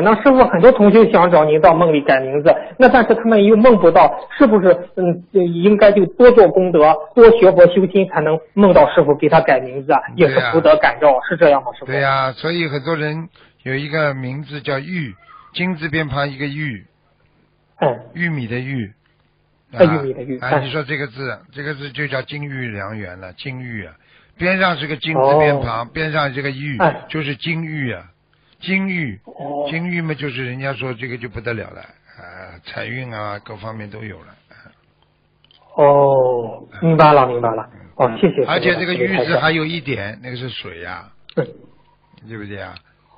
那师傅，很多同学想找您到梦里改名字，那但是他们又梦不到，是不是？嗯，应该就多做功德，多学佛修心，才能梦到师傅给他改名字，啊也是福德感召，是这样吗？师傅？对呀，所以很多人有一个名字叫玉，金字边旁一个玉，嗯，玉米的玉，啊，玉米的玉，啊，你说这个字，这个字就叫金玉良缘了，金玉啊，边上是个金字边旁，边上这个玉，就是金玉啊。金玉，金玉嘛，就是人家说这个就不得了了，啊，财运啊，各方面都有了。哦，明白了，明白了。哦，谢谢。而且这个玉字还有一点，那个是水呀，对不对啊？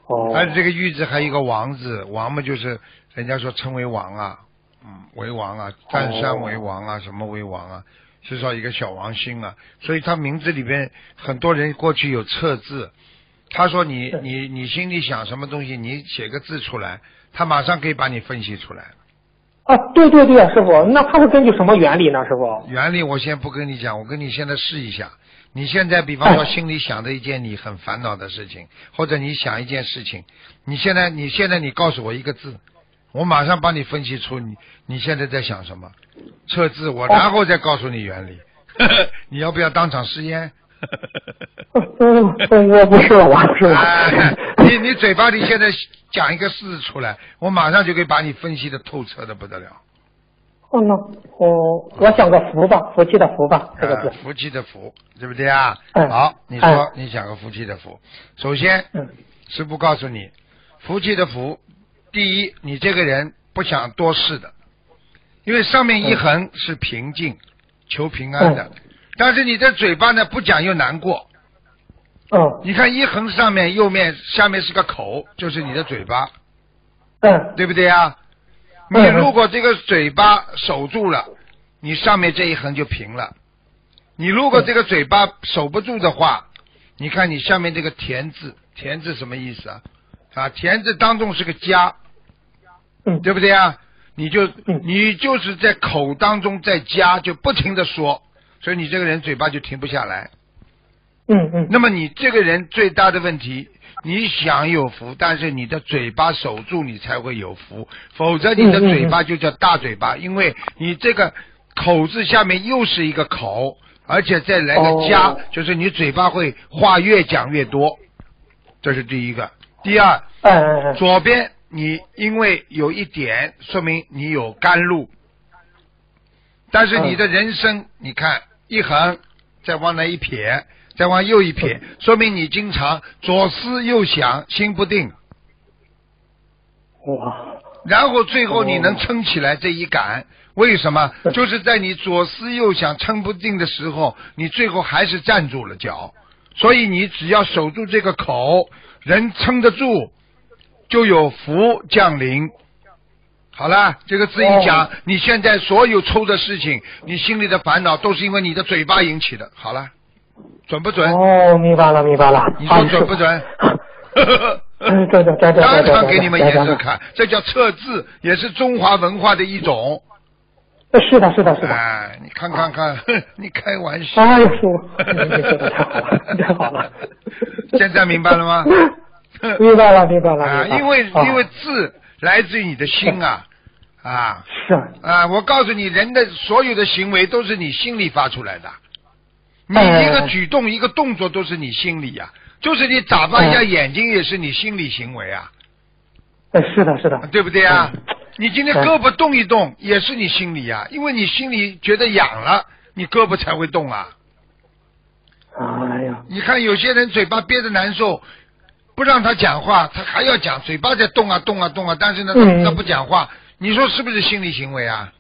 哦。而且这个玉字还有一个王字，王嘛就是人家说称为王啊，嗯，为王啊，占山为王啊，什么为王啊，至少一个小王星啊，所以他名字里边很多人过去有测字。他说：“你你你心里想什么东西，你写个字出来，他马上可以把你分析出来。”啊，对对对，师傅，那他是根据什么原理呢？师傅？原理我先不跟你讲，我跟你现在试一下。你现在比方说心里想的一件你很烦恼的事情，或者你想一件事情，你现在你现在你告诉我一个字，我马上帮你分析出你你现在在想什么，测字我然后再告诉你原理。你要不要当场试验？嗯，我不是，我不是。你你嘴巴里现在讲一个字出来，我马上就可以把你分析的透彻的不得了。哦，那我我想个福吧，福气的福吧，这个字。福气的福，对不对啊？好，你说你想个福气的福。首先，师傅告诉你，福气的福，第一，你这个人不想多事的，因为上面一横是平静，求平安的。但是你的嘴巴呢不讲又难过，哦，你看一横上面右面下面是个口，就是你的嘴巴，嗯，对不对呀？你如果这个嘴巴守住了，你上面这一横就平了。你如果这个嘴巴守不住的话，你看你下面这个田字，田字什么意思啊？啊，田字当中是个加，嗯，对不对啊？你就你就是在口当中在加，就不停的说。所以你这个人嘴巴就停不下来，嗯嗯。那么你这个人最大的问题，你想有福，但是你的嘴巴守住，你才会有福。否则你的嘴巴就叫大嘴巴，因为你这个口字下面又是一个口，而且再来个加，就是你嘴巴会话越讲越多。这是第一个。第二，左边你因为有一点，说明你有甘露，但是你的人生，你看。一横，再往那一撇，再往右一撇，说明你经常左思右想，心不定。哇！然后最后你能撑起来这一杆，为什么？就是在你左思右想撑不定的时候，你最后还是站住了脚。所以你只要守住这个口，人撑得住，就有福降临。好了，这个字一讲，你现在所有抽的事情，你心里的烦恼都是因为你的嘴巴引起的。好了，准不准？哦，明白了，明白了。你说准不准？嗯，对对对对当场给你们颜色看，这叫测字，也是中华文化的一种。是的，是的，是的。哎，你看看看，你开玩笑。哎呦，你说的太好了，太好了。现在明白了吗？明白了，明白了。啊，因为因为字来自于你的心啊。啊，是啊，我告诉你，人的所有的行为都是你心里发出来的，你一个举动、一个动作都是你心里呀，就是你眨巴一下眼睛也是你心理行为啊。哎，是的，是的，对不对啊？你今天胳膊动一动也是你心里呀，因为你心里觉得痒了，你胳膊才会动啊。哎呀，你看有些人嘴巴憋着难受，不让他讲话，他还要讲，嘴巴在动啊动啊动啊，但是呢，他不讲话。你说是不是心理行为啊？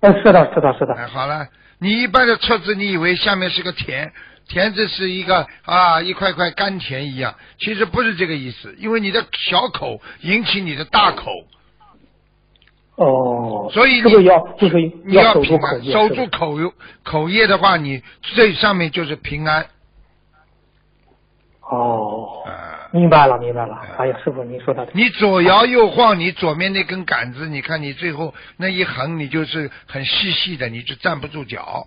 哎，是的，是的，是的。哎，好了，你一般的车子，你以为下面是个田，田字是一个啊一块块甘甜一样，其实不是这个意思，因为你的小口引起你的大口。哦。所以你要就是你要平安，守住口口业的话，你最上面就是平安。哦。明白了，明白了。哎呀，师傅，你说的。你左摇右晃，你左面那根杆子，你看你最后那一横，你就是很细细的，你就站不住脚。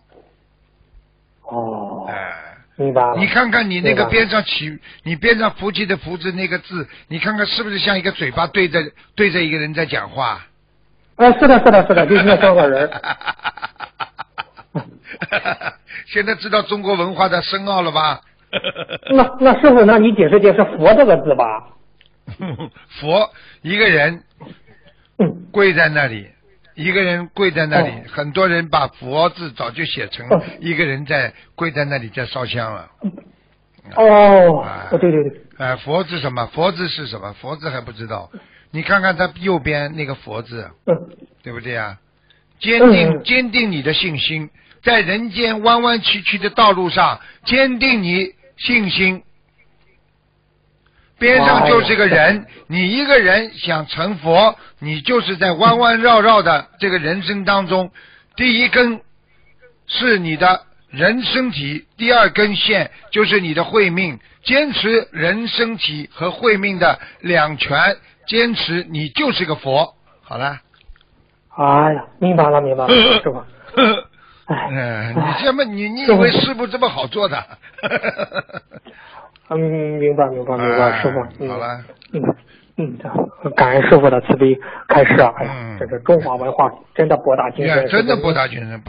哦。哎，明白了。你看看你那个边上起，你边上福气的福字那个字，你看看是不是像一个嘴巴对着对着一个人在讲话？啊，是的，是的，是的，就是那像个人儿。现在知道中国文化的深奥了吧？那那师傅，那你解释解释“佛”这个字吧？佛一个人嗯，跪在那里，一个人跪在那里，哦很多人把“佛”字早就写成哦一个人在跪在那里在烧香了。哦啊，哦，对对对，呃，佛字什么？佛字是什么？佛字还不知道。你看看他右边那个佛字，嗯，对不对啊？坚定嗯坚定你的信心，在人间弯弯曲曲的道路上，坚定你信心。边上就是个人，你一个人想成佛，你就是在弯弯绕绕的这个人生当中，第一根是你的人身体，第二根线就是你的慧命。坚持人身体和慧命的两全，坚持你就是个佛。好了。哎呀，明白了，明白了，师傅。哎嗯，你这么你你以为师傅这么好做的？嗯，明白，明白，明白，哎师傅。嗯好了，嗯嗯，这感恩师傅的慈悲开示啊！哎呀嗯，这是中华文化真的博大精深，真的博大精深，不